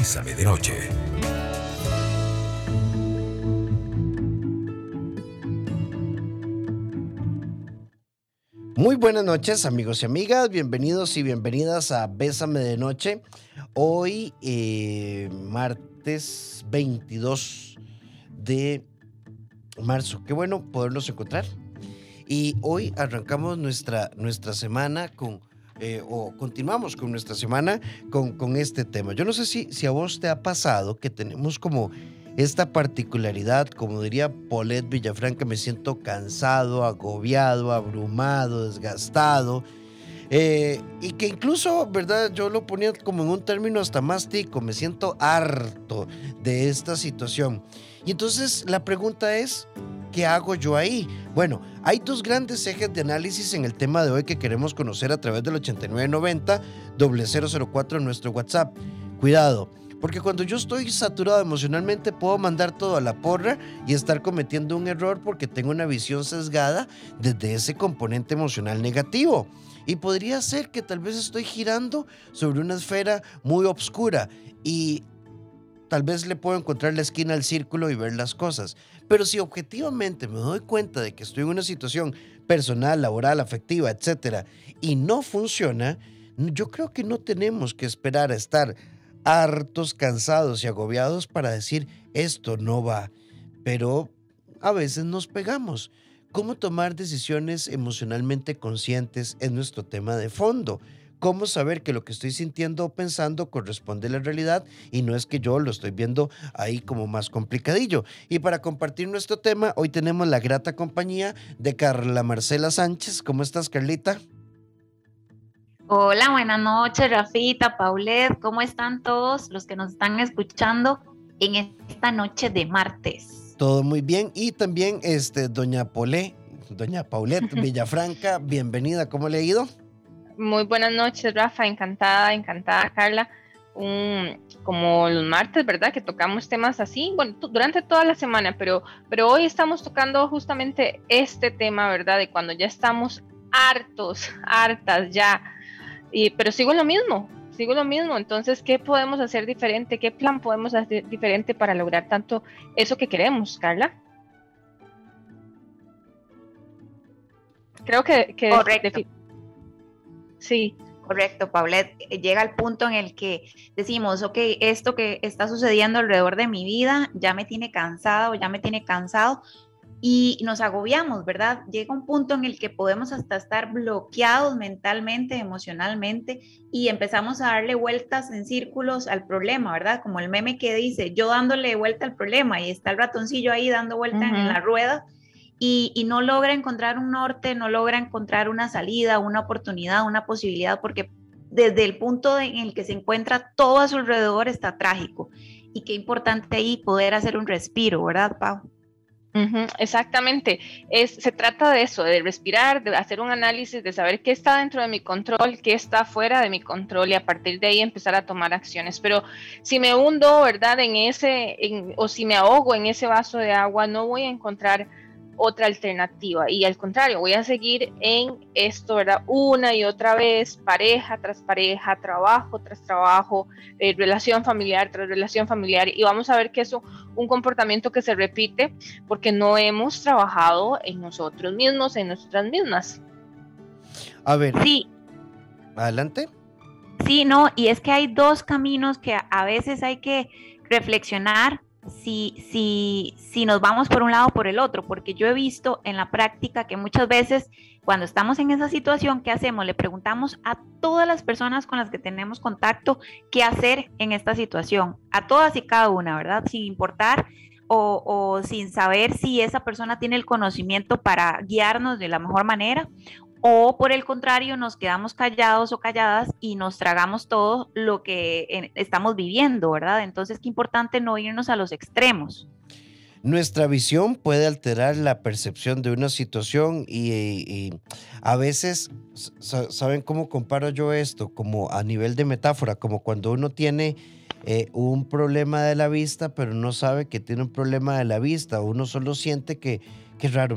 Bésame de Noche. Muy buenas noches amigos y amigas, bienvenidos y bienvenidas a Bésame de Noche. Hoy, eh, martes 22 de marzo. Qué bueno podernos encontrar. Y hoy arrancamos nuestra, nuestra semana con, eh, o continuamos con nuestra semana con, con este tema. Yo no sé si, si a vos te ha pasado que tenemos como esta particularidad, como diría Paulette Villafranca, me siento cansado, agobiado, abrumado, desgastado. Eh, y que incluso, ¿verdad? Yo lo ponía como en un término hasta más tico, me siento harto de esta situación. Y entonces la pregunta es, ¿qué hago yo ahí? Bueno, hay dos grandes ejes de análisis en el tema de hoy que queremos conocer a través del 8990 004 en nuestro WhatsApp. Cuidado, porque cuando yo estoy saturado emocionalmente puedo mandar todo a la porra y estar cometiendo un error porque tengo una visión sesgada desde ese componente emocional negativo. Y podría ser que tal vez estoy girando sobre una esfera muy oscura y tal vez le puedo encontrar la esquina al círculo y ver las cosas. Pero si objetivamente me doy cuenta de que estoy en una situación personal, laboral, afectiva, etcétera, y no funciona, yo creo que no tenemos que esperar a estar hartos, cansados y agobiados para decir esto no va. Pero a veces nos pegamos. ¿Cómo tomar decisiones emocionalmente conscientes es nuestro tema de fondo? ¿Cómo saber que lo que estoy sintiendo o pensando corresponde a la realidad y no es que yo lo estoy viendo ahí como más complicadillo? Y para compartir nuestro tema, hoy tenemos la grata compañía de Carla Marcela Sánchez. ¿Cómo estás, Carlita? Hola, buenas noches, Rafita, Paulet. ¿Cómo están todos los que nos están escuchando en esta noche de martes? Todo muy bien. Y también este, doña Polé, doña Paulette Villafranca, bienvenida. ¿Cómo le ha ido? Muy buenas noches, Rafa. Encantada, encantada, Carla. Un, como los martes, ¿verdad? Que tocamos temas así, bueno, durante toda la semana, pero, pero hoy estamos tocando justamente este tema, ¿verdad? De cuando ya estamos hartos, hartas ya pero sigo lo mismo, sigo lo mismo. Entonces, ¿qué podemos hacer diferente? ¿Qué plan podemos hacer diferente para lograr tanto eso que queremos, Carla? Creo que... Correcto. Sí. Correcto, Paulette. Llega al punto en el que decimos, ok, esto que está sucediendo alrededor de mi vida ya me tiene cansado, ya me tiene cansado, y nos agobiamos, ¿verdad? Llega un punto en el que podemos hasta estar bloqueados mentalmente, emocionalmente y empezamos a darle vueltas en círculos al problema, ¿verdad? Como el meme que dice, yo dándole vuelta al problema y está el ratoncillo ahí dando vuelta en la rueda y, no logra encontrar un norte, no logra encontrar una salida, una oportunidad, una posibilidad, porque desde el punto en el que se encuentra todo a su alrededor está trágico. Y qué importante ahí poder hacer un respiro, ¿verdad, Pau? exactamente. Es, se trata de eso, de respirar, de hacer un análisis, de saber qué está dentro de mi control, qué está fuera de mi control y a partir de ahí empezar a tomar acciones. Pero si me hundo, ¿verdad? En ese, o si me ahogo en ese vaso de agua, no voy a encontrar otra alternativa. Y al contrario, voy a seguir en esto, ¿verdad? Una y otra vez, pareja tras pareja, trabajo tras trabajo, eh, relación familiar tras relación familiar. Y vamos a ver que es un comportamiento que se repite porque no hemos trabajado en nosotros mismos, en nosotras mismas. A ver. Sí. Adelante. Sí, no, y es que hay dos caminos que a veces hay que reflexionar si, si, si nos vamos por un lado o por el otro, porque yo he visto en la práctica que muchas veces cuando estamos en esa situación, ¿qué hacemos? Le preguntamos a todas las personas con las que tenemos contacto qué hacer en esta situación, a todas y cada una, ¿verdad? Sin importar o, o, sin saber si esa persona tiene el conocimiento para guiarnos de la mejor manera o por el contrario nos quedamos callados o calladas y nos tragamos todo lo que estamos viviendo, ¿verdad? Entonces, qué importante no irnos a los extremos. Nuestra visión puede alterar la percepción de una situación y, a veces, ¿saben cómo comparo yo esto? Como a nivel de metáfora, como cuando uno tiene eh, un problema de la vista, pero no sabe que tiene un problema de la vista, uno solo siente que qué raro,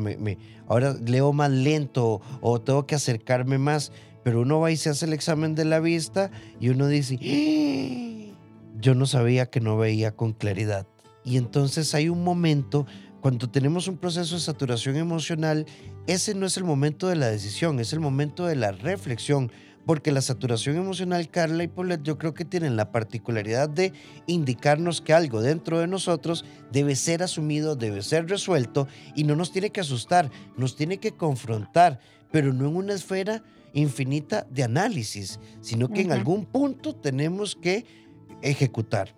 ahora leo más lento o tengo que acercarme más, pero uno va y se hace el examen de la vista y uno dice, ¡Ah! yo no sabía que no veía con claridad. Y entonces hay un momento, cuando tenemos un proceso de saturación emocional, ese no es el momento de la decisión, es el momento de la reflexión, porque la saturación emocional, Carla y Paulette, yo creo que tienen la particularidad de indicarnos que algo dentro de nosotros debe ser asumido, debe ser resuelto y no nos tiene que asustar, nos tiene que confrontar, pero no en una esfera infinita de análisis, sino que en algún punto tenemos que ejecutar.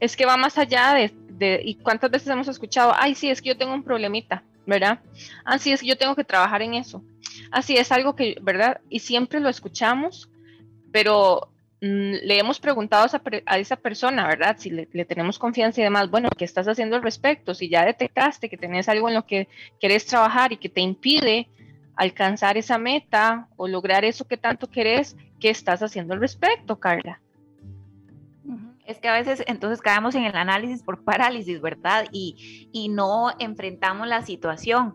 Es que va más allá de, de, y cuántas veces hemos escuchado, ay, sí, es que yo tengo un problemita, ¿verdad? Así es yo tengo que trabajar en eso. Así es algo que, ¿verdad? Y siempre lo escuchamos, pero mm, le hemos preguntado a esa, persona, ¿verdad? Si le, tenemos confianza y demás, bueno, ¿qué estás haciendo al respecto? Si ya detectaste que tenés algo en lo que querés trabajar y que te impide alcanzar esa meta o lograr eso que tanto querés, ¿qué estás haciendo al respecto, Carla? Es que a veces entonces caemos en el análisis por parálisis, ¿verdad? Y, y no enfrentamos la situación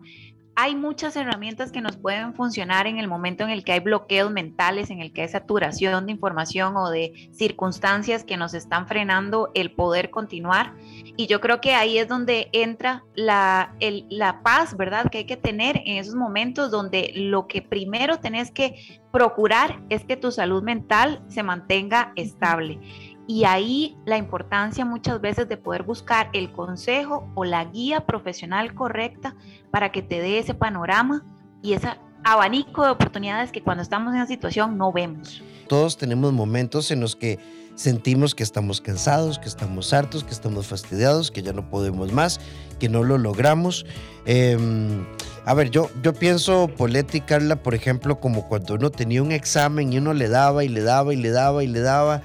hay muchas herramientas que nos pueden funcionar en el momento en el que hay bloqueos mentales, en el que hay saturación de información o de circunstancias que nos están frenando el poder continuar. Y yo creo que ahí es donde entra la, la paz, ¿verdad? Que hay que tener en esos momentos donde lo que primero tenés que procurar es que tu salud mental se mantenga estable. Y ahí la importancia muchas veces de poder buscar el consejo o la guía profesional correcta para que te dé ese panorama y ese abanico de oportunidades que cuando estamos en esa situación no vemos. Todos tenemos momentos en los que sentimos que estamos cansados, que estamos hartos, que estamos fastidiados, que ya no podemos más, que no lo logramos. Em, a ver, yo, yo pienso, Poletti y Carla, por ejemplo, como cuando uno tenía un examen y uno le daba y le daba y le daba y le daba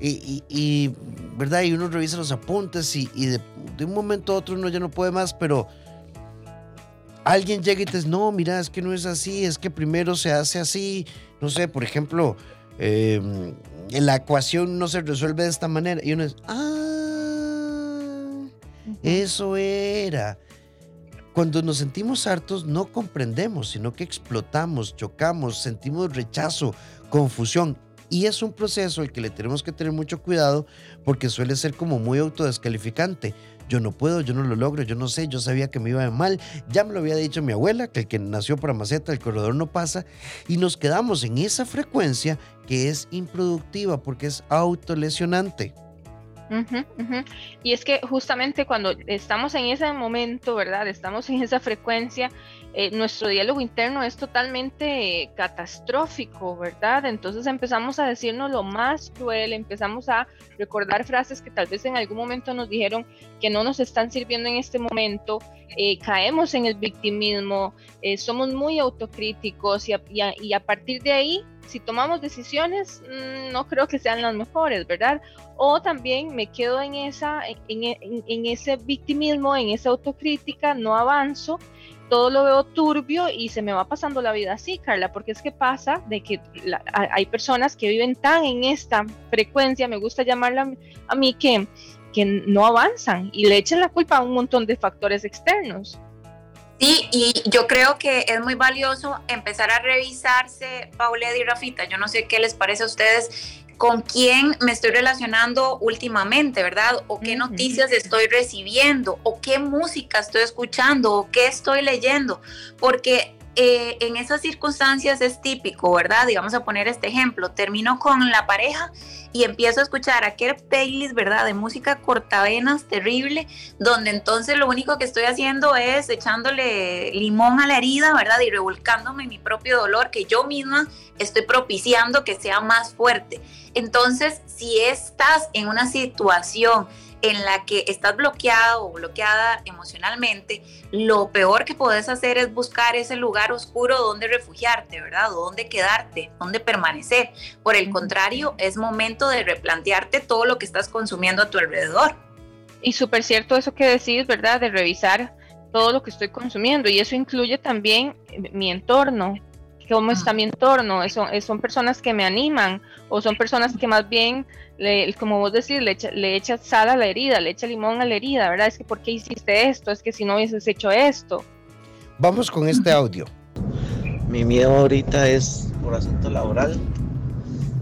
y, ¿verdad? Y uno revisa los apuntes y, de, un momento a otro uno ya no puede más, pero alguien llega y te dice, no, mira, es que no es así, es que primero se hace así, no sé, por ejemplo, em, la ecuación no se resuelve de esta manera. Y uno es, ah, eso era. Cuando nos sentimos hartos no comprendemos, sino que explotamos, chocamos, sentimos rechazo, confusión. Y es un proceso el que le tenemos que tener mucho cuidado porque suele ser como muy autodescalificante. Yo no puedo, yo no lo logro, yo no sé, yo sabía que me iba mal. Ya me lo había dicho mi abuela, que el que nació para maceta, el corredor no pasa. Y nos quedamos en esa frecuencia que es improductiva porque es autolesionante. Y es que justamente cuando estamos en ese momento, ¿verdad? Estamos en esa frecuencia, eh, nuestro diálogo interno es totalmente catastrófico, ¿verdad? Entonces empezamos a decirnos lo más cruel, empezamos a recordar frases que tal vez en algún momento nos dijeron que no nos están sirviendo en este momento, eh, caemos en el victimismo, eh, somos muy autocríticos y y a partir de ahí si tomamos decisiones, mm, no creo que sean las mejores, ¿verdad? O también me quedo en, esa, en, ese victimismo, en esa autocrítica, no avanzo, todo lo veo turbio y se me va pasando la vida así, Carla, porque es que pasa de que hay personas que viven tan en esta frecuencia, me gusta llamarla a mí, que, que no avanzan y le echan la culpa a un montón de factores externos. Sí, y yo creo que es muy valioso empezar a revisarse, Paulette y Rafita, yo no sé qué les parece a ustedes, con quién me estoy relacionando últimamente, ¿verdad? O qué noticias estoy recibiendo, o qué música estoy escuchando, o qué estoy leyendo, porque eh, en esas circunstancias es típico, ¿verdad? Y vamos a poner este ejemplo, termino con la pareja y empiezo a escuchar aquel playlist, ¿verdad? De música cortavenas terrible, donde entonces lo único que estoy haciendo es echándole limón a la herida, ¿verdad? Y revolcándome mi propio dolor que yo misma estoy propiciando que sea más fuerte. Entonces, si estás en una situación en la que estás bloqueado o bloqueada emocionalmente, lo peor que puedes hacer es buscar ese lugar oscuro donde refugiarte, ¿verdad? O donde quedarte, donde permanecer. Por el contrario, es momento de replantearte todo lo que estás consumiendo a tu alrededor. Y súper cierto eso que decís, ¿verdad? De revisar todo lo que estoy consumiendo y eso incluye también mi entorno, cómo está mi entorno, son, son personas que me animan o son personas que más bien, como vos decís, le, echa, le echas sal a la herida, le echa limón a la herida, ¿verdad? Es que ¿por qué hiciste esto? Es que si no hubieses hecho esto. Vamos con este audio. Mi miedo ahorita es por asunto laboral.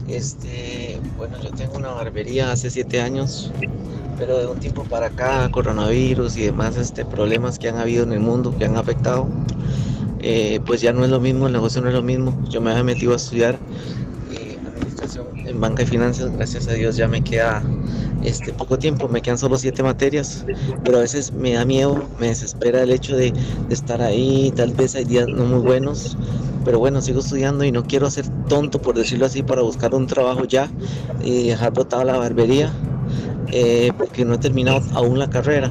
Este, bueno, yo tengo una barbería hace siete años, pero de un tiempo para acá, coronavirus y demás este, problemas que han habido en el mundo, que han afectado, eh, pues ya no es lo mismo, el negocio no es lo mismo. Yo me había metido a estudiar eh, administración en banca y finanzas, gracias a Dios ya me queda este, poco tiempo, me quedan solo siete materias, pero a veces me da miedo, me desespera el hecho de, estar ahí, tal vez hay días no muy buenos, pero bueno, sigo estudiando y no quiero ser tonto, por decirlo así, para buscar un trabajo ya y dejar botada la barbería, eh, porque no he terminado aún la carrera.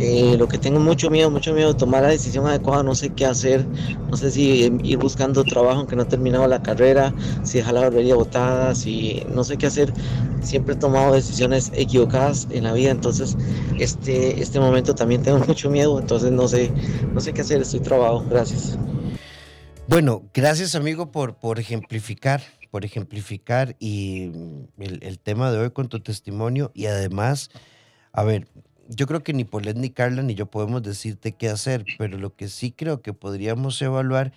Eh, lo que tengo mucho miedo, mucho miedo de tomar la decisión adecuada, no sé qué hacer, no sé si ir buscando trabajo aunque no he terminado la carrera, si dejar la barbería botada, si no sé qué hacer. Siempre he tomado decisiones equivocadas en la vida, entonces este, este momento también tengo mucho miedo, entonces no sé, no sé qué hacer, estoy trabajo, gracias. Bueno, gracias amigo por, por ejemplificar, por ejemplificar y el, el tema de hoy con tu testimonio y además, a ver, yo creo que ni Polet ni Carla ni yo podemos decirte qué hacer, pero lo que sí creo que podríamos evaluar,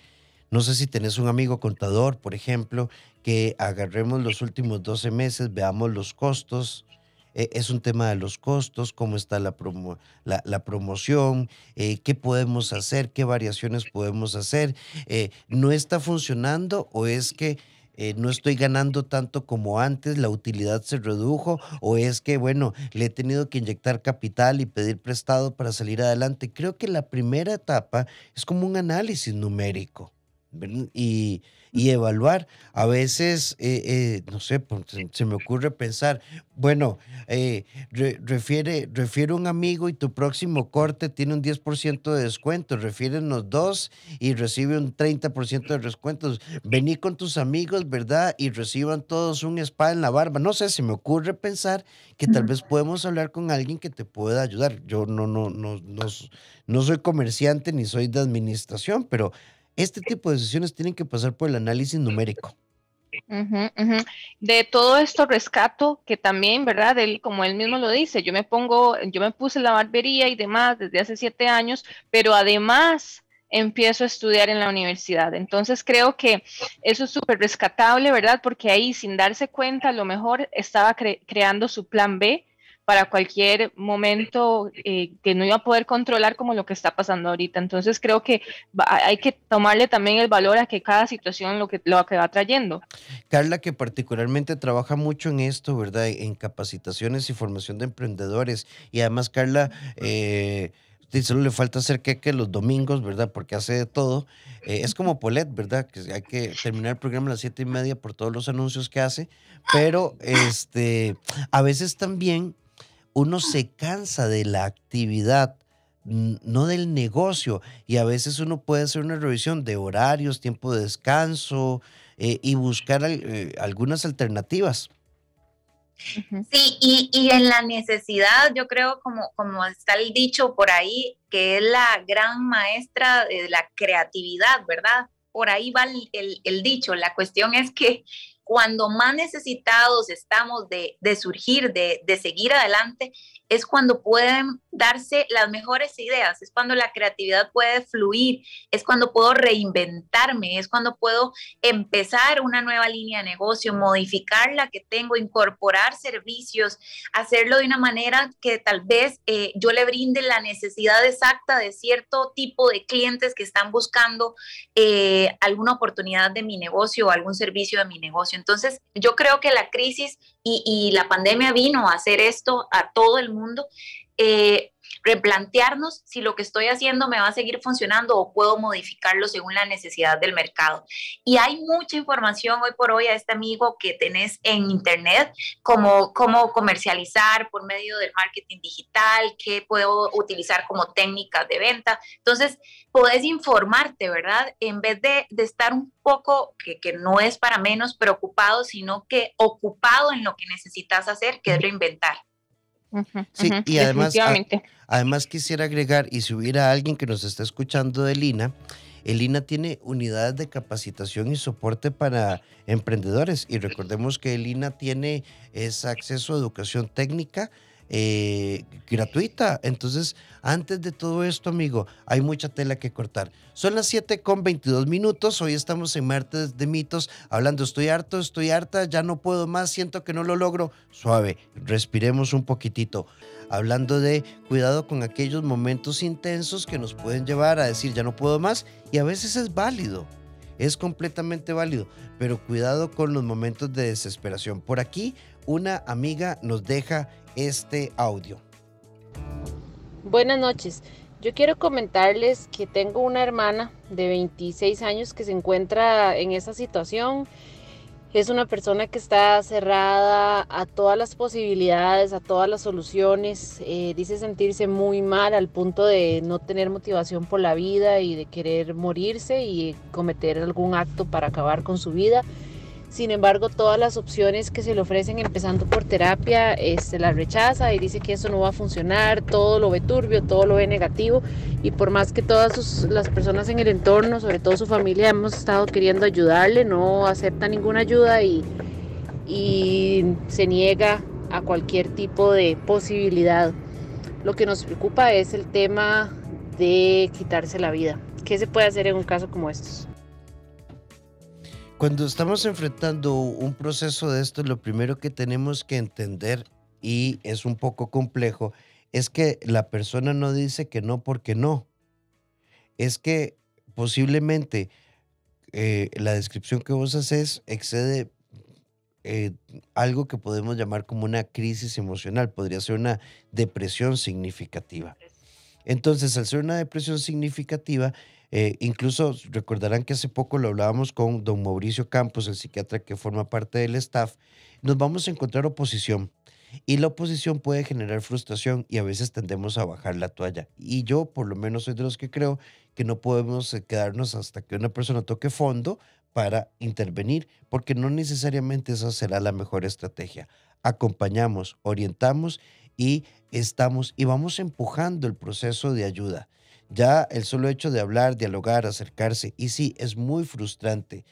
no sé si tenés un amigo contador, por ejemplo, que agarremos los últimos 12 meses, veamos los costos. eh, es un tema de los costos, cómo está la, promo- la, promoción, eh, qué podemos hacer, qué variaciones podemos hacer. Eh, ¿No está funcionando o es que eh, no estoy ganando tanto como antes, la utilidad se redujo, o es que, bueno, le he tenido que inyectar capital y pedir prestado para salir adelante. Creo que la primera etapa es como un análisis numérico y, y evaluar. A veces, eh, eh, no sé, se, me ocurre pensar, bueno, eh, re- refiere, refiere un amigo y tu próximo corte tiene un 10% de descuento, refiérenos dos y recibe un 30% de descuentos. Vení con tus amigos, ¿verdad? Y reciban todos un spa en la barba. No sé, se me ocurre pensar que tal vez podemos hablar con alguien que te pueda ayudar. Yo no, no, no, no, no soy comerciante ni soy de administración, pero este tipo de decisiones tienen que pasar por el análisis numérico. De todo esto rescato que también, ¿verdad? Como él mismo lo dice, yo me pongo, yo me puse la barbería y demás desde hace siete años, pero además empiezo a estudiar en la universidad. Entonces creo que eso es súper rescatable, ¿verdad? Porque ahí sin darse cuenta, a lo mejor estaba cre- creando su plan B para cualquier momento eh, que no iba a poder controlar como lo que está pasando ahorita. Entonces creo que hay que tomarle también el valor a que cada situación lo que, lo que va trayendo. Carla, que particularmente trabaja mucho en esto, ¿verdad? En capacitaciones y formación de emprendedores. Y además, Carla, eh, solo le falta hacer queque los domingos, ¿verdad? Porque hace de todo. Eh, es como Polet, ¿verdad? Que hay que terminar el programa a las siete y media por todos los anuncios que hace. Pero este, a veces también uno se cansa de la actividad no del negocio. Y a veces uno puede hacer una revisión de horarios, tiempo de descanso eh, y buscar eh, algunas alternativas. Sí, y, y en la necesidad, yo creo, como, como está el dicho por ahí, que es la gran maestra de la creatividad, ¿verdad? Por ahí va el, el- el dicho. La cuestión es que cuando más necesitados estamos de, de surgir, de, de seguir adelante, es cuando pueden darse las mejores ideas, es cuando la creatividad puede fluir, es cuando puedo reinventarme, es cuando puedo empezar una nueva línea de negocio, modificar la que tengo, incorporar servicios, hacerlo de una manera que tal vez eh, yo le brinde la necesidad exacta de cierto tipo de clientes que están buscando eh, alguna oportunidad de mi negocio o algún servicio de mi negocio. Entonces, yo creo que la crisis y, y la pandemia vino a hacer esto a todo el mundo. eh, replantearnos si lo que estoy haciendo me va a seguir funcionando o puedo modificarlo según la necesidad del mercado. Y hay mucha información hoy por hoy a este amigo que tenés en internet, como cómo comercializar por medio del marketing digital, qué puedo utilizar como técnicas de venta. Entonces, podés informarte, ¿verdad? En vez de, de estar un poco, que, que no es para menos preocupado, sino que ocupado en lo que necesitas hacer, que es reinventar. Sí, y además. Además, quisiera agregar, y si hubiera alguien que nos está escuchando de Lina, el INA tiene unidades de capacitación y soporte para emprendedores. Y recordemos que el INA tiene ese acceso a educación técnica eh, gratuita. Entonces, antes de todo esto, amigo, hay mucha tela que cortar. Son las 7 con 22 minutos. Hoy estamos en Martes de Mitos, hablando, estoy harto, estoy harta, ya no puedo más, siento que no lo logro. Suave, respiremos un poquitito. Hablando de cuidado con aquellos momentos intensos que nos pueden llevar a decir, ya no puedo más, y a veces es válido es completamente válido, pero cuidado con los momentos de desesperación. Por aquí, una amiga nos deja este audio. Buenas noches. Yo quiero comentarles que tengo una hermana de 26 años que se encuentra en esa situación es una persona que está cerrada a todas las posibilidades, a todas las soluciones. Eh, dice sentirse muy mal al punto de no tener motivación por la vida y de querer morirse y cometer algún acto para acabar con su vida. Sin embargo, todas las opciones que se le ofrecen, empezando por terapia, este, las rechaza y dice que eso no va a funcionar, todo lo ve turbio, todo lo ve negativo. Y por más que todas las personas en el entorno, sobre todo su familia, hemos estado queriendo ayudarle, no acepta ninguna ayuda y, y se niega a cualquier tipo de posibilidad. Lo que nos preocupa es el tema de quitarse la vida. ¿Qué se puede hacer en un caso como estos? Cuando estamos enfrentando un proceso de esto, lo primero que tenemos que entender, y es un poco complejo, es que la persona no dice que no porque no. Es que posiblemente eh, la descripción que vos haces excede eh, algo que podemos llamar como una crisis emocional, podría ser una depresión significativa. Entonces, al ser una depresión significativa, eh, incluso recordarán que hace poco lo hablábamos con don Mauricio Campos, el psiquiatra que forma parte del staff. Nos vamos a encontrar oposición. Y la oposición puede generar frustración y a veces tendemos a bajar la toalla. Y yo por lo menos soy de los que creo que no podemos eh, quedarnos hasta que una persona toque fondo para intervenir, porque no necesariamente esa será la mejor estrategia. Acompañamos, orientamos y estamos y vamos empujando el proceso de ayuda. Ya el solo hecho de hablar, dialogar, acercarse, y sí, es muy frustrante.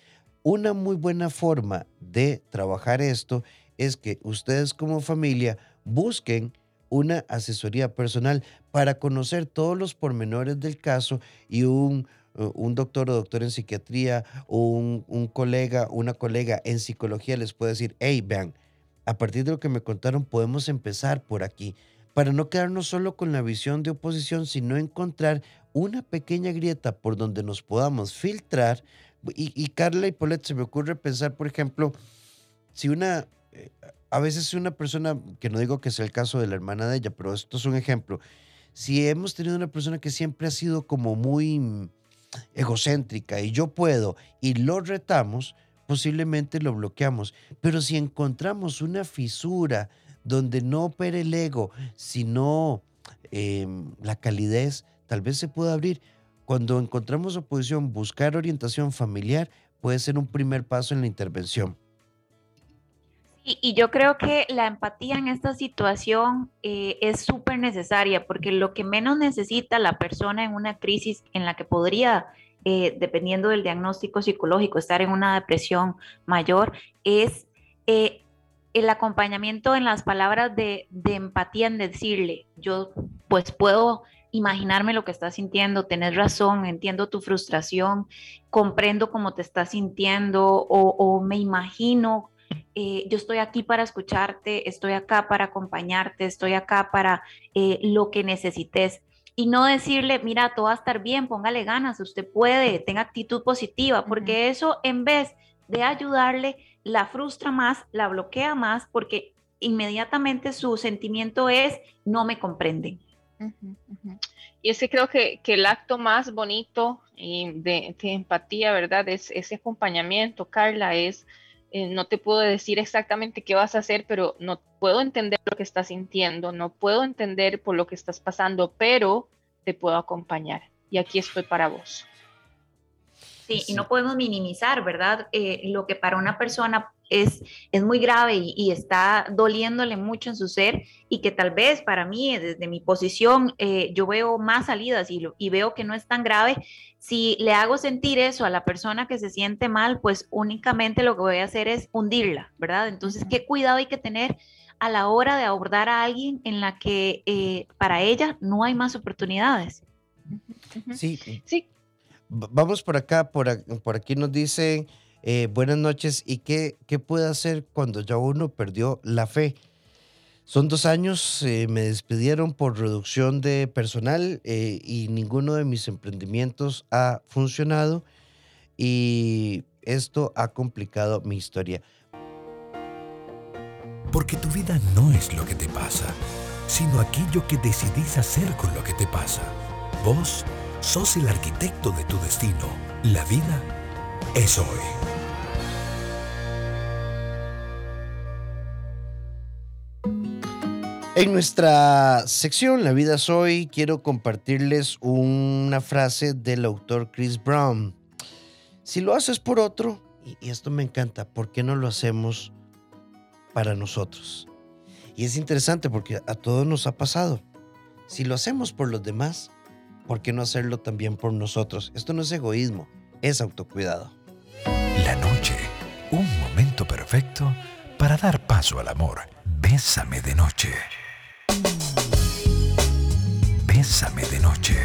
Una muy buena forma de trabajar esto es que ustedes como familia busquen una asesoría personal para conocer todos los pormenores del caso y un, uh, un doctor o doctor en psiquiatría o un, un, colega, una colega en psicología les puede decir, hey, vean, a partir de lo que me contaron podemos empezar por aquí para no quedarnos solo con la visión de oposición, sino encontrar una pequeña grieta por donde nos podamos filtrar. Y, Carla y Paulette, se me ocurre pensar, por ejemplo, si una, eh, a veces una persona, que no digo que sea el caso de la hermana de ella, pero esto es un ejemplo, si hemos tenido una persona que siempre ha sido como muy egocéntrica y yo puedo y lo retamos, posiblemente lo bloqueamos. Pero si encontramos una fisura donde no opere el ego, sino em, la calidez, tal vez se pueda abrir. Cuando encontramos oposición, buscar orientación familiar puede ser un primer paso en la intervención. Y, yo creo que la empatía en esta situación eh, es súper necesaria porque lo que menos necesita la persona en una crisis en la que podría, eh, dependiendo del diagnóstico psicológico, estar en una depresión mayor, es eh, el acompañamiento en las palabras de, empatía, en decirle, yo pues puedo imaginarme lo que estás sintiendo, tenés razón, entiendo tu frustración, comprendo cómo te estás sintiendo o, me imagino, eh, yo estoy aquí para escucharte, estoy acá para acompañarte, estoy acá para eh, lo que necesites. Y no decirle, mira, todo va a estar bien, póngale ganas, usted puede, tenga actitud positiva, porque eso en vez de ayudarle, la frustra más, la bloquea más, porque inmediatamente su sentimiento es, no me comprenden. Y ese creo que, el acto más bonito de, empatía, ¿verdad? Es ese acompañamiento, Carla, es, eh, no te puedo decir exactamente qué vas a hacer, pero no puedo entender lo que estás sintiendo, no puedo entender por lo que estás pasando, pero te puedo acompañar. Y aquí estoy para vos. Sí, y no podemos minimizar, ¿verdad? Eh, lo que para una persona es, es muy grave y, está doliéndole mucho en su ser y que tal vez para mí, desde mi posición, eh, yo veo más salidas y, y veo que no es tan grave. Si le hago sentir eso a la persona que se siente mal, pues únicamente lo que voy a hacer es hundirla, ¿verdad? Entonces, ¿qué cuidado hay que tener a la hora de abordar a alguien en la que eh, para ella no hay más oportunidades. Sí. sí. Vamos por acá, por, aquí nos dice, eh, buenas noches, ¿y qué, qué puede hacer cuando ya uno perdió la fe? Son dos años, eh, me despidieron por reducción de personal y ninguno de mis emprendimientos ha funcionado y esto ha complicado mi historia. Porque tu vida no es lo que te pasa, sino aquello que decidís hacer con lo que te pasa. Vos sos el arquitecto de tu destino. La vida es hoy. En nuestra sección La vida es hoy quiero compartirles una frase del autor Chris Brown. Si lo haces por otro, y esto me encanta, ¿por qué no lo hacemos para nosotros. Y es interesante porque a todos nos ha pasado. Si lo hacemos por los demás, ¿por qué no hacerlo también por nosotros? Esto no es egoísmo, es autocuidado. La noche, un momento perfecto para dar paso al amor. Bésame de noche. Bésame de noche.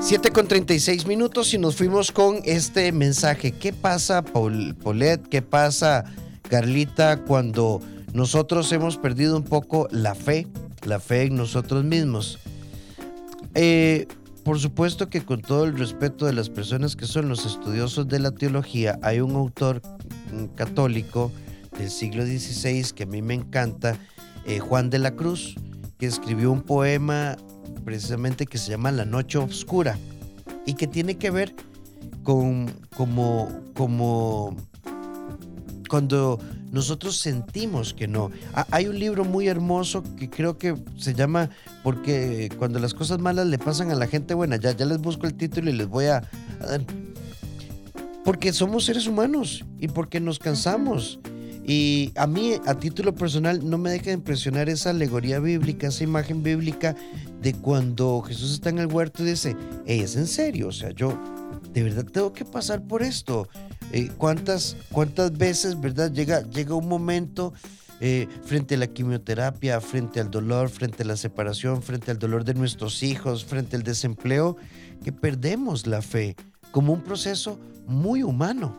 7 con 36 minutos y nos fuimos con este mensaje. ¿Qué pasa, Paul, Paulette? ¿Qué pasa, Carlita, cuando nosotros hemos perdido un poco la fe, la fe en nosotros mismos? Eh, por supuesto que con todo el respeto de las personas que son los estudiosos de la teología, hay un autor católico del siglo XVI que a mí me encanta, eh, Juan de la Cruz, que escribió un poema precisamente que se llama La Noche Oscura y que tiene que ver con como, como cuando nosotros sentimos que no. Hay un libro muy hermoso que creo que se llama Porque cuando las cosas malas le pasan a la gente buena, ya, ya les busco el título y les voy a, dar. Porque somos seres humanos y porque nos cansamos y a mí, a título personal, no me deja de impresionar esa alegoría bíblica, esa imagen bíblica de cuando Jesús está en el huerto y dice, hey, es en serio, o sea, yo de verdad tengo que pasar por esto. Eh, ¿cuántas, ¿Cuántas veces, verdad, llega, llega un momento eh, frente a la quimioterapia, frente al dolor, frente a la separación, frente al dolor de nuestros hijos, frente al desempleo, que perdemos la fe como un proceso muy humano?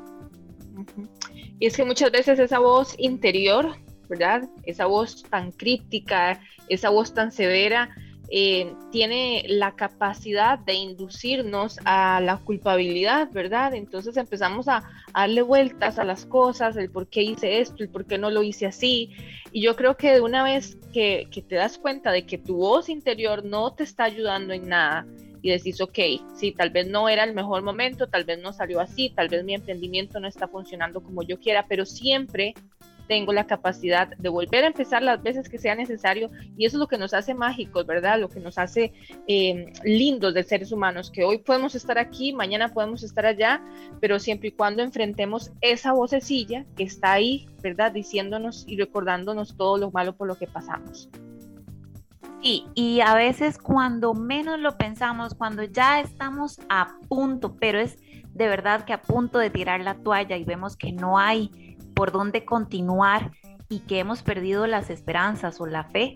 Y es que muchas veces esa voz interior, ¿verdad? Esa voz tan crítica, esa voz tan severa, eh, tiene la capacidad de inducirnos a la culpabilidad, ¿verdad? Entonces empezamos a, darle vueltas a las cosas, el por qué hice esto, el por qué no lo hice así. Y yo creo que de una vez que, que te das cuenta de que tu voz interior no te está ayudando en nada, y decís, ok, sí, tal vez no era el mejor momento, tal vez no salió así, tal vez mi emprendimiento no está funcionando como yo quiera, pero siempre tengo la capacidad de volver a empezar las veces que sea necesario y eso es lo que nos hace mágicos, ¿verdad? Lo que nos hace eh, lindos de seres humanos, que hoy podemos estar aquí, mañana podemos estar allá, pero siempre y cuando enfrentemos esa vocecilla que está ahí, ¿verdad? Diciéndonos y recordándonos todo lo malo por lo que pasamos. Sí, y a veces cuando menos lo pensamos, cuando ya estamos a punto, pero es de verdad que a punto de tirar la toalla y vemos que no hay por dónde continuar y que hemos perdido las esperanzas o la fe,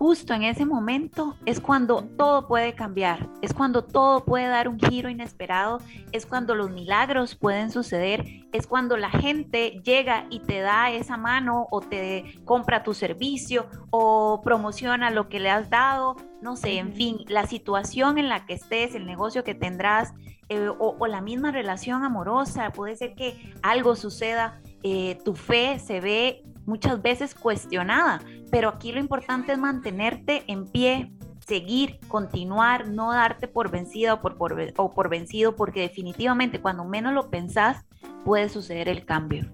justo en ese momento es cuando todo puede cambiar, es cuando todo puede dar un giro inesperado, es cuando los milagros pueden suceder, es cuando la gente llega y te da esa mano o te compra tu servicio o promociona lo que le has dado, no sé, en fin, la situación en la que estés, el negocio que tendrás eh, o, la misma relación amorosa, puede ser que algo suceda, eh, tu fe se ve muchas veces cuestionada, pero aquí lo importante es mantenerte en pie, seguir, continuar, no darte por vencida o por, o por vencido, porque definitivamente cuando menos lo pensás puede suceder el cambio.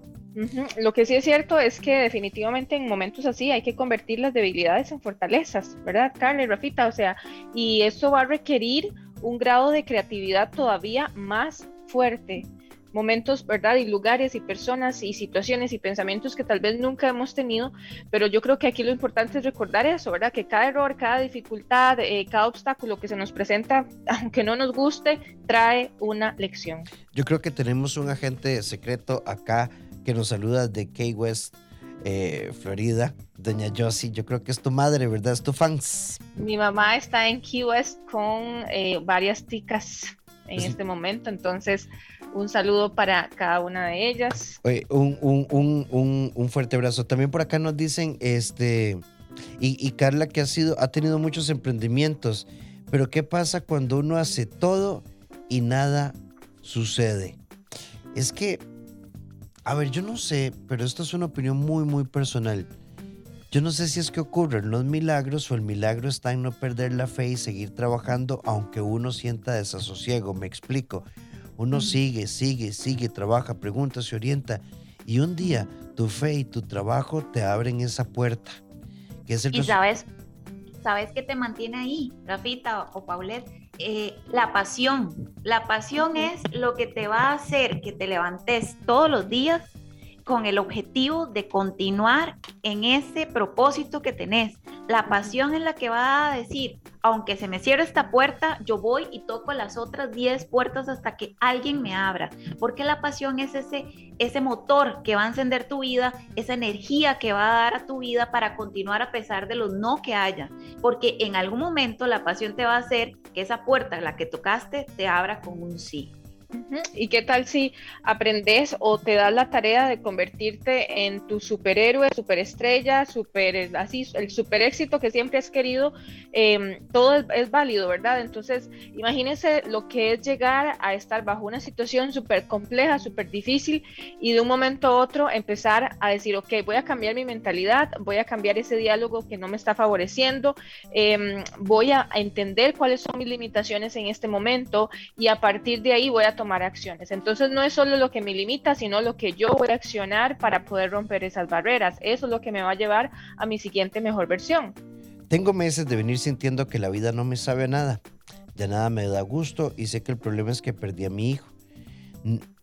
Lo que sí es cierto es que definitivamente en momentos así hay que convertir las debilidades en fortalezas, ¿verdad, Carla y Rafita? O sea, y eso va a requerir un grado de creatividad todavía más fuerte, momentos, ¿verdad? Y lugares y personas y situaciones y pensamientos que tal vez nunca hemos tenido, pero yo creo que aquí lo importante es recordar eso, ¿verdad? Que cada error, cada dificultad, eh, cada obstáculo que se nos presenta, aunque no nos guste, trae una lección. Yo creo que tenemos un agente secreto acá que nos saluda de Key West eh, Florida, doña Josie, yo creo que es tu madre, ¿verdad? Es tu fans. Mi mamá está en Key West con eh, varias ticas en este momento, entonces un saludo para cada una de ellas. un, un, un, fuerte abrazo. También por acá nos dicen, este, y, y Carla que ha sido, ha tenido muchos emprendimientos, pero ¿qué pasa cuando uno hace todo y nada sucede? Es que a ver, yo no sé, pero esto es una opinión muy, muy personal. Yo no sé si es que ocurren los milagros o el milagro está en no perder la fe y seguir trabajando aunque uno sienta desasosiego. Me explico. Uno sigue, sigue, sigue, trabaja, pregunta, se orienta y un día tu fe y tu trabajo te abren esa puerta. Que es el y sabes, sabes que te mantiene ahí, Rafita o Paulette eh, la pasión. La pasión es lo que te va a hacer que te levantes todos los días con el objetivo de continuar en ese propósito que tenés. La pasión es la que va a decir, aunque se me cierre esta puerta, yo voy y toco las otras 10 puertas hasta que alguien me abra. Porque la pasión es ese, ese motor que va a encender tu vida, esa energía que va a dar a tu vida para continuar a pesar de los no que haya. Porque en algún momento la pasión te va a hacer que esa puerta, la que tocaste, te abra con un sí. ¿Y qué tal si aprendes o te das la tarea de convertirte en tu superhéroe, superestrella, super, así, el super éxito que siempre has querido? Em, todo es, válido, ¿verdad? Entonces, imagínense lo que es llegar a estar bajo una situación súper compleja, súper difícil y de un momento a otro empezar a decir, ok, voy a cambiar mi mentalidad, voy a cambiar ese diálogo que no me está favoreciendo, em, voy a entender cuáles son mis limitaciones en este momento y a partir de ahí voy a tomar acciones. Entonces no es solo lo que me limita, sino lo que yo voy a accionar para poder romper esas barreras. Eso es lo que me va a llevar a mi siguiente mejor versión. Tengo meses de venir sintiendo que la vida no me sabe a nada. Ya nada me da gusto y sé que el problema es que perdí a mi hijo.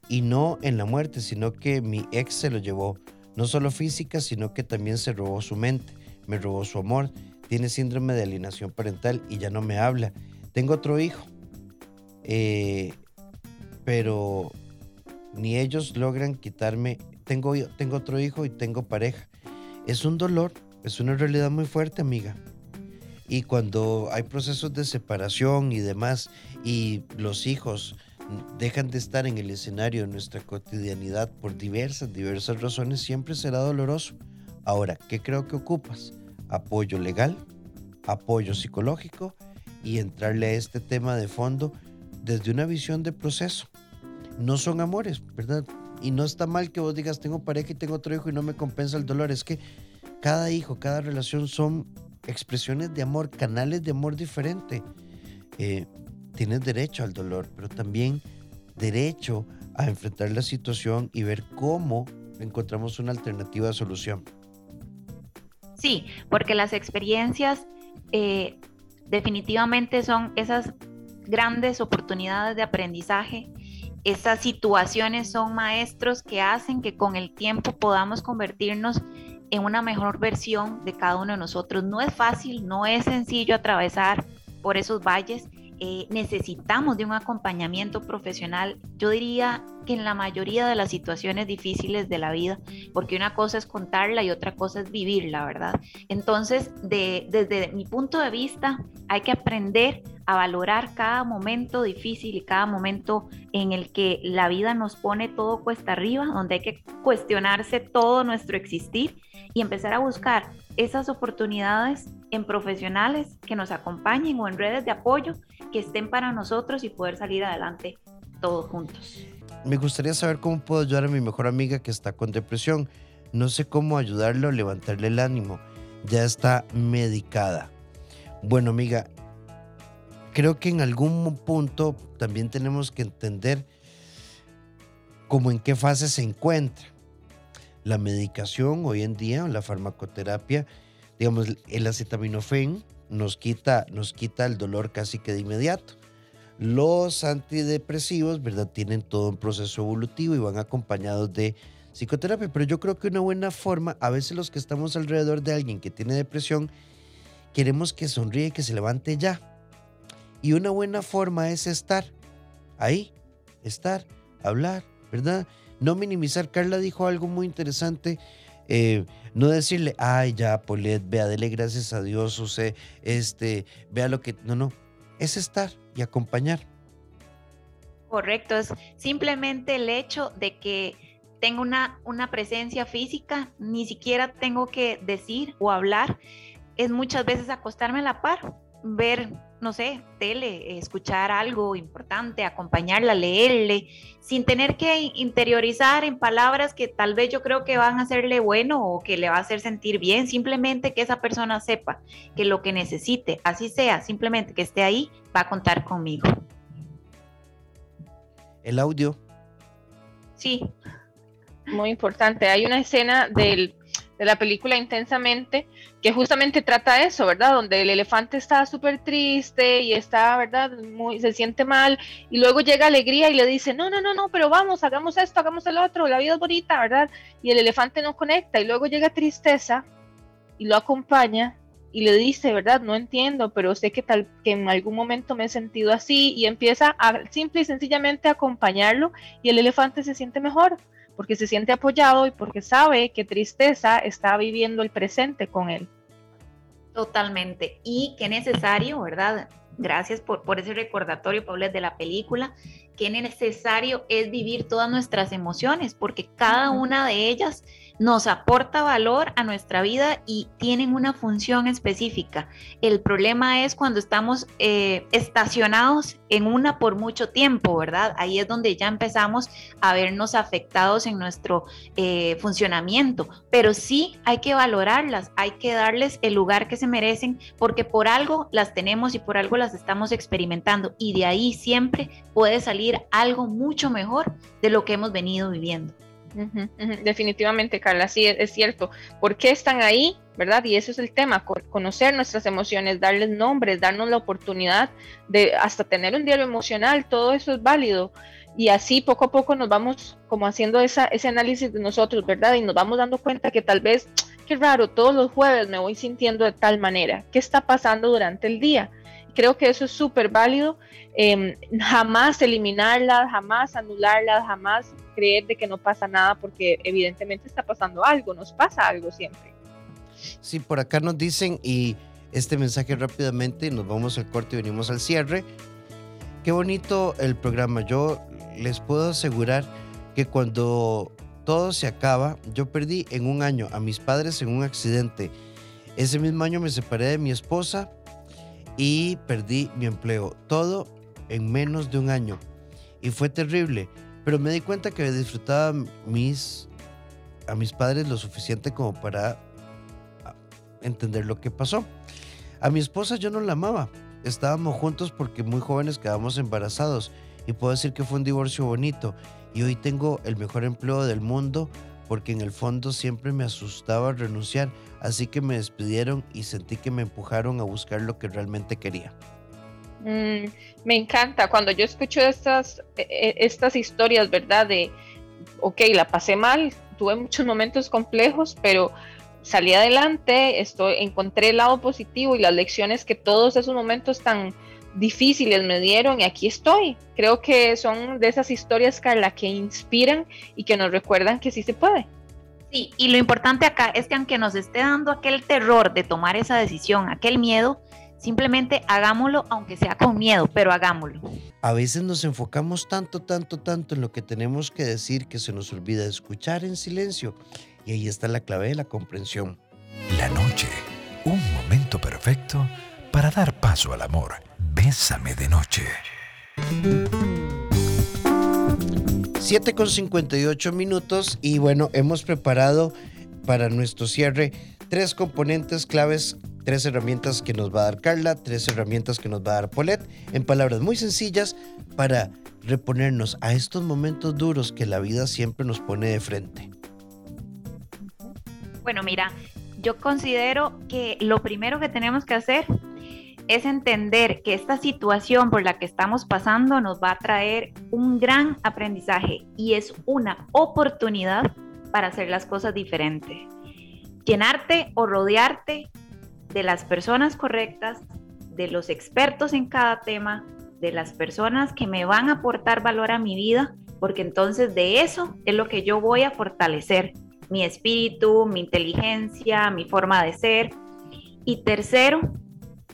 Y no en la muerte, sino que mi ex se lo llevó. No solo física, sino que también se robó su mente, me robó su amor. Tiene síndrome de alienación parental y ya no me habla. Tengo otro hijo. Eh, pero ni ellos logran quitarme. Tengo, tengo otro hijo y tengo pareja. Es un dolor, es una realidad muy fuerte, amiga. Y cuando hay procesos de separación y demás, y los hijos dejan de estar en el escenario de nuestra cotidianidad por diversas, diversas razones, siempre será doloroso. Ahora, ¿qué creo que ocupas? Apoyo legal, apoyo psicológico y entrarle a este tema de fondo desde una visión de proceso. No son amores, ¿verdad? Y no está mal que vos digas, tengo pareja y tengo otro hijo y no me compensa el dolor. Es que cada hijo, cada relación son expresiones de amor, canales de amor diferente. Eh, tienes derecho al dolor, pero también derecho a enfrentar la situación y ver cómo encontramos una alternativa de solución. Sí, porque las experiencias eh, definitivamente son esas grandes oportunidades de aprendizaje. Esas situaciones son maestros que hacen que con el tiempo podamos convertirnos en una mejor versión de cada uno de nosotros. No es fácil, no es sencillo atravesar por esos valles, eh, necesitamos de un acompañamiento profesional, yo diría que en la mayoría de las situaciones difíciles de la vida, porque una cosa es contarla y otra cosa es vivirla, ¿verdad? Entonces, desde mi punto de vista, hay que aprender a valorar cada momento difícil y cada momento en el que la vida nos pone todo cuesta arriba, donde hay que cuestionarse todo nuestro existir y empezar a buscar esas oportunidades en profesionales que nos acompañen o en redes de apoyo que estén para nosotros y poder salir adelante todos juntos. Me gustaría saber cómo puedo ayudar a mi mejor amiga que está con depresión. No sé cómo ayudarlo o levantarle el ánimo. Ya está medicada. Bueno, amiga, creo que en algún punto también tenemos que entender cómo en qué fase se encuentra. La medicación hoy en día, la farmacoterapia, digamos, el acetaminofén nos quita, nos quita el dolor casi que de inmediato. Los antidepresivos, ¿verdad? Tienen todo un proceso evolutivo y van acompañados de psicoterapia, pero yo creo que una buena forma, a veces los que estamos alrededor de alguien que tiene depresión, queremos que sonríe, que se levante ya. Y una buena forma es estar ahí, estar, hablar, ¿verdad? No minimizar. Carla dijo algo muy interesante. Eh, no decirle, ay, ya, Polet, vea, dele gracias a Dios, o sea, este, vea lo que. No, no. Es estar y acompañar. Correcto, es simplemente el hecho de que tengo una, una presencia física, ni siquiera tengo que decir o hablar, es muchas veces acostarme a la par, ver, no sé, tele, escuchar algo importante, acompañarla, leerle, sin tener que interiorizar en palabras que tal vez yo creo que van a hacerle bueno o que le va a hacer sentir bien, simplemente que esa persona sepa que lo que necesite, así sea, simplemente que esté ahí, va a contar conmigo. El audio. Sí. Muy importante. Hay una escena del de la película Intensamente, que justamente trata eso, ¿verdad? Donde el elefante está súper triste y está, ¿verdad? Muy, se siente mal y luego llega alegría y le dice, no, no, no, no, pero vamos, hagamos esto, hagamos el otro, la vida es bonita, ¿verdad? Y el elefante no conecta y luego llega tristeza y lo acompaña y le dice, ¿verdad? No entiendo, pero sé que tal que en algún momento me he sentido así y empieza a simple y sencillamente acompañarlo y el elefante se siente mejor porque se siente apoyado y porque sabe que tristeza está viviendo el presente con él. Totalmente. Y qué necesario, ¿verdad? Gracias por, por ese recordatorio, Paula, de la película. Qué necesario es vivir todas nuestras emociones, porque cada una de ellas nos aporta valor a nuestra vida y tienen una función específica. El problema es cuando estamos eh, estacionados en una por mucho tiempo, ¿verdad? Ahí es donde ya empezamos a vernos afectados en nuestro eh, funcionamiento, pero sí hay que valorarlas, hay que darles el lugar que se merecen porque por algo las tenemos y por algo las estamos experimentando y de ahí siempre puede salir algo mucho mejor de lo que hemos venido viviendo. Definitivamente, Carla, sí, es, cierto. ¿Por qué están ahí? ¿Verdad? Y eso es el tema, conocer nuestras emociones, darles nombres, darnos la oportunidad de hasta tener un diario emocional, todo eso es válido. Y así poco a poco nos vamos como haciendo esa, ese análisis de nosotros, ¿verdad? Y nos vamos dando cuenta que tal vez, qué raro, todos los jueves me voy sintiendo de tal manera. ¿Qué está pasando durante el día? Creo que eso es súper válido. Em, jamás eliminarlas, jamás anularlas, jamás creer de que no pasa nada porque evidentemente está pasando algo, nos pasa algo siempre. Sí, por acá nos dicen y este mensaje rápidamente, nos vamos al corte y venimos al cierre. Qué bonito el programa. Yo les puedo asegurar que cuando todo se acaba, yo perdí en un año a mis padres en un accidente. Ese mismo año me separé de mi esposa y perdí mi empleo. Todo en menos de un año. Y fue terrible. Pero me di cuenta que disfrutaba mis, a mis padres lo suficiente como para ah, entender lo que pasó. A mi esposa yo no la amaba. Estábamos juntos porque muy jóvenes quedamos embarazados. Y puedo decir que fue un divorcio bonito. Y hoy tengo el mejor empleo del mundo porque en el fondo siempre me asustaba renunciar. Así que me despidieron y sentí que me empujaron a buscar lo que realmente quería. Mm, me encanta cuando yo escucho estas, e, e, estas historias, ¿verdad? De, ok, la pasé mal, tuve muchos momentos complejos, pero salí adelante, estoy, encontré el lado positivo y las lecciones que todos esos momentos tan difíciles me dieron y aquí estoy. Creo que son de esas historias, Carla, que inspiran y que nos recuerdan que sí se puede. Sí, y lo importante acá es que aunque nos esté dando aquel terror de tomar esa decisión, aquel miedo, Simplemente hagámoslo, aunque sea con miedo, pero hagámoslo. A veces nos enfocamos tanto, tanto, tanto en lo que tenemos que decir que se nos olvida escuchar en silencio. Y ahí está la clave de la comprensión. La noche, un momento perfecto para dar paso al amor. Bésame de noche. 7 con 58 minutos y bueno, hemos preparado para nuestro cierre tres componentes claves Tres herramientas que nos va a dar Carla, tres herramientas que nos va a dar Paulette, en palabras muy sencillas para reponernos a estos momentos duros que la vida siempre nos pone de frente. Bueno, mira, yo considero que lo primero que tenemos que hacer es entender que esta situación por la que estamos pasando nos va a traer un gran aprendizaje y es una oportunidad para hacer las cosas diferentes. Llenarte o rodearte de las personas correctas, de los expertos en cada tema, de las personas que me van a aportar valor a mi vida, porque entonces de eso es lo que yo voy a fortalecer, mi espíritu, mi inteligencia, mi forma de ser. Y tercero,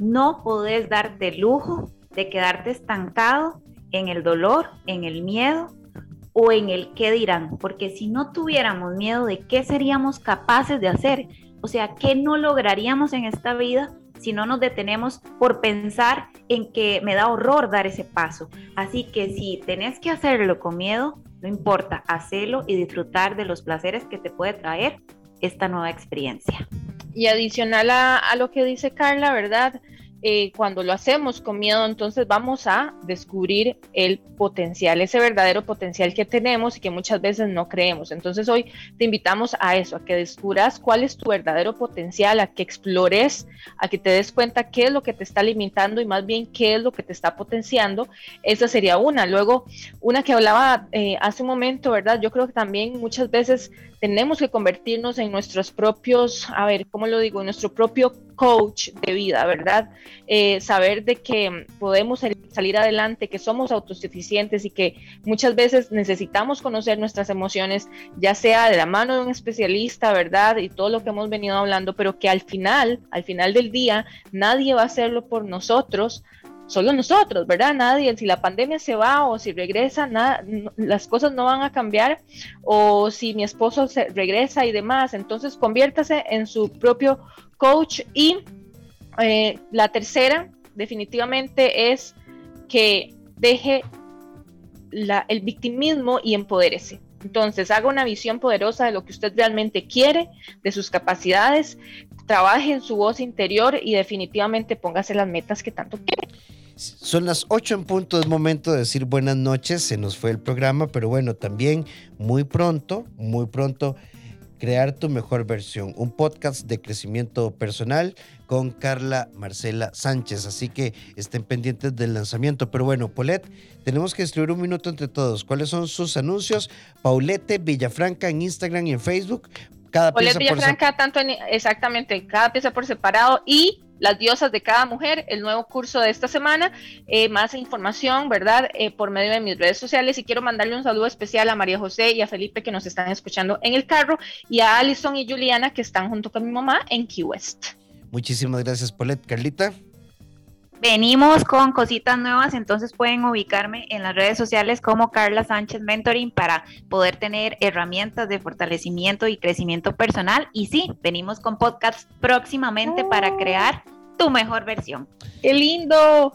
no podés darte lujo de quedarte estancado en el dolor, en el miedo o en el qué dirán, porque si no tuviéramos miedo de qué seríamos capaces de hacer, o sea, qué no lograríamos en esta vida si no nos detenemos por pensar en que me da horror dar ese paso. Así que si tenés que hacerlo con miedo, no importa, hacelo y disfrutar de los placeres que te puede traer esta nueva experiencia. Y adicional a, a lo que dice Carla, ¿verdad? Eh, cuando lo hacemos con miedo, entonces vamos a descubrir el potencial, ese verdadero potencial que tenemos y que muchas veces no creemos. Entonces hoy te invitamos a eso, a que descubras cuál es tu verdadero potencial, a que explores, a que te des cuenta qué es lo que te está limitando y más bien qué es lo que te está potenciando. Esa sería una. Luego, una que hablaba eh, hace un momento, ¿verdad? Yo creo que también muchas veces tenemos que convertirnos en nuestros propios, a ver, ¿cómo lo digo? En nuestro propio coach de vida, ¿verdad? Eh, saber de que podemos salir adelante, que somos autosuficientes y que muchas veces necesitamos conocer nuestras emociones, ya sea de la mano de un especialista, ¿verdad? Y todo lo que hemos venido hablando, pero que al final, al final del día, nadie va a hacerlo por nosotros solo nosotros, ¿verdad? Nadie, si la pandemia se va o si regresa, nada, las cosas no van a cambiar o si mi esposo se regresa y demás, entonces conviértase en su propio coach y eh, la tercera definitivamente es que deje el victimismo y empodérese. Entonces, haga una visión poderosa de lo que usted realmente quiere, de sus capacidades, trabaje en su voz interior y definitivamente póngase las metas que tanto quiere. Son las 8 en punto, es momento de decir buenas noches, se nos fue el programa, pero bueno, también muy pronto, muy pronto, crear tu mejor versión, un podcast de crecimiento personal con Carla Marcela Sánchez, así que estén pendientes del lanzamiento. Pero bueno, Polet, tenemos que escribir un minuto entre todos. ¿Cuáles son sus anuncios? Paulette Villafranca en Instagram y en Facebook. Cada Paulette Villafranca, tanto en, exactamente, cada pieza por separado y las diosas de cada mujer, el nuevo curso de esta semana. Eh, más información, ¿verdad? Eh, por medio de mis redes sociales. Y quiero mandarle un saludo especial a María José y a Felipe que nos están escuchando en el carro y a Alison y Juliana que están junto con mi mamá en Key West. Muchísimas gracias, Paulette. Carlita. Venimos con cositas nuevas, entonces pueden ubicarme en las redes sociales como Carla Sánchez Mentoring para poder tener herramientas de fortalecimiento y crecimiento personal. Y sí, venimos con podcasts próximamente para crear tu mejor versión. ¡Qué lindo!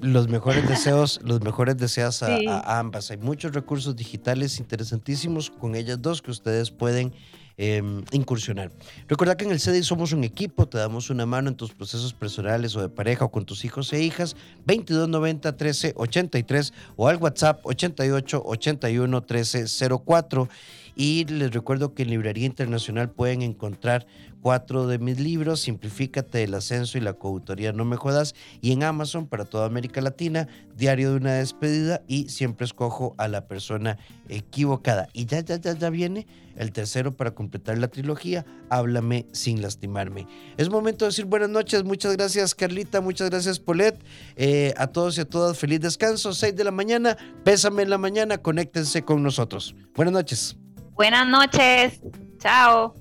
Los mejores deseos, los mejores deseos a, ambas. Hay muchos recursos digitales interesantísimos con ellas dos que ustedes pueden Em, incursionar. Recuerda que en el CEDI somos un equipo, te damos una mano en tus procesos personales o de pareja o con tus hijos e hijas, 2290 1383 o al WhatsApp 88 81 1304. Y les recuerdo que en Librería Internacional pueden encontrar cuatro de mis libros, Simplifícate, El Ascenso y la Coautoría No Me Jodas, y en Amazon para toda América Latina, Diario de una Despedida y Siempre Escojo a la Persona Equivocada. Y ya, ya, ya, ya viene el tercero para completar la trilogía, Háblame sin lastimarme. Es momento de decir buenas noches, muchas gracias Carlita, muchas gracias Polet, eh, a todos y a todas feliz descanso, 6 de la mañana, pésame en la mañana, conéctense con nosotros. Buenas noches. Buenas noches, chao.